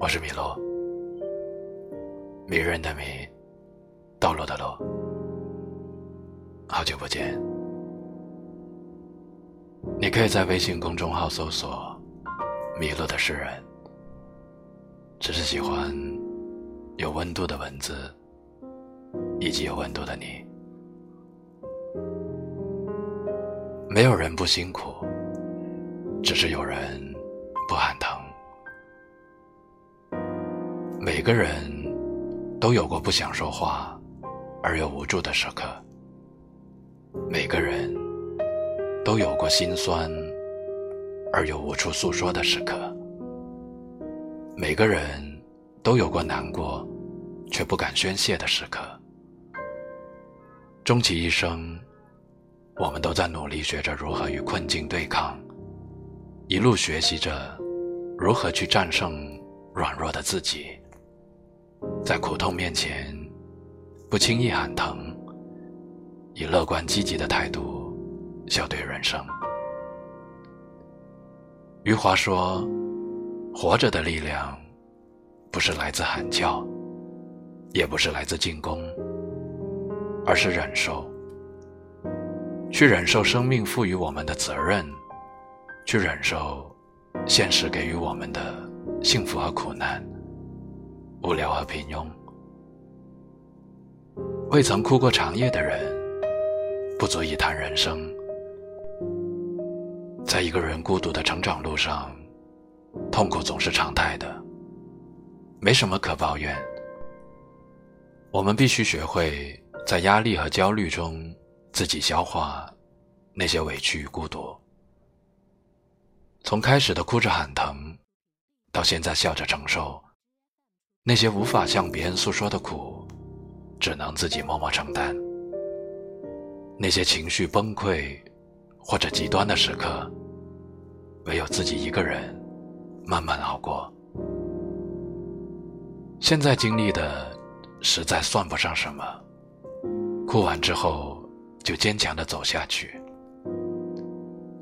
我是米洛，迷人的迷，道路的路。好久不见，你可以在微信公众号搜索“迷路的诗人”，只是喜欢有温度的文字，以及有温度的你。没有人不辛苦，只是有人不喊疼。每个人都有过不想说话而又无助的时刻，每个人都有过心酸而又无处诉说的时刻，每个人都有过难过却不敢宣泄的时刻。终其一生，我们都在努力学着如何与困境对抗，一路学习着如何去战胜软弱的自己。在苦痛面前，不轻易喊疼，以乐观积极的态度笑对人生。余华说：“活着的力量，不是来自喊叫，也不是来自进攻，而是忍受。去忍受生命赋予我们的责任，去忍受现实给予我们的幸福和苦难。”无聊和平庸，未曾哭过长夜的人，不足以谈人生。在一个人孤独的成长路上，痛苦总是常态的，没什么可抱怨。我们必须学会在压力和焦虑中自己消化那些委屈与孤独。从开始的哭着喊疼，到现在笑着承受。那些无法向别人诉说的苦，只能自己默默承担。那些情绪崩溃或者极端的时刻，唯有自己一个人慢慢熬过。现在经历的实在算不上什么，哭完之后就坚强的走下去，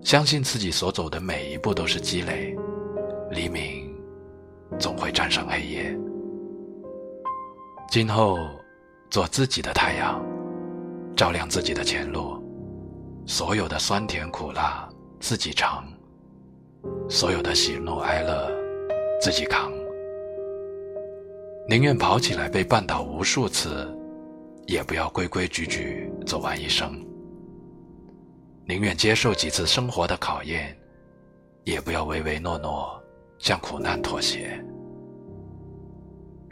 相信自己所走的每一步都是积累，黎明总会战胜黑夜。今后，做自己的太阳，照亮自己的前路。所有的酸甜苦辣自己尝，所有的喜怒哀乐自己扛。宁愿跑起来被绊倒无数次，也不要规规矩矩走完一生。宁愿接受几次生活的考验，也不要唯唯诺诺向苦难妥协。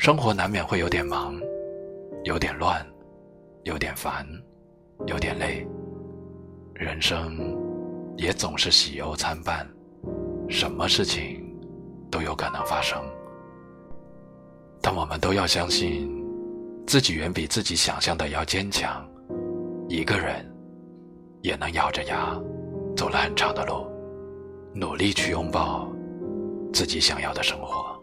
生活难免会有点忙，有点乱，有点烦，有点累。人生也总是喜忧参半，什么事情都有可能发生。但我们都要相信，自己远比自己想象的要坚强。一个人也能咬着牙走了很长的路，努力去拥抱自己想要的生活。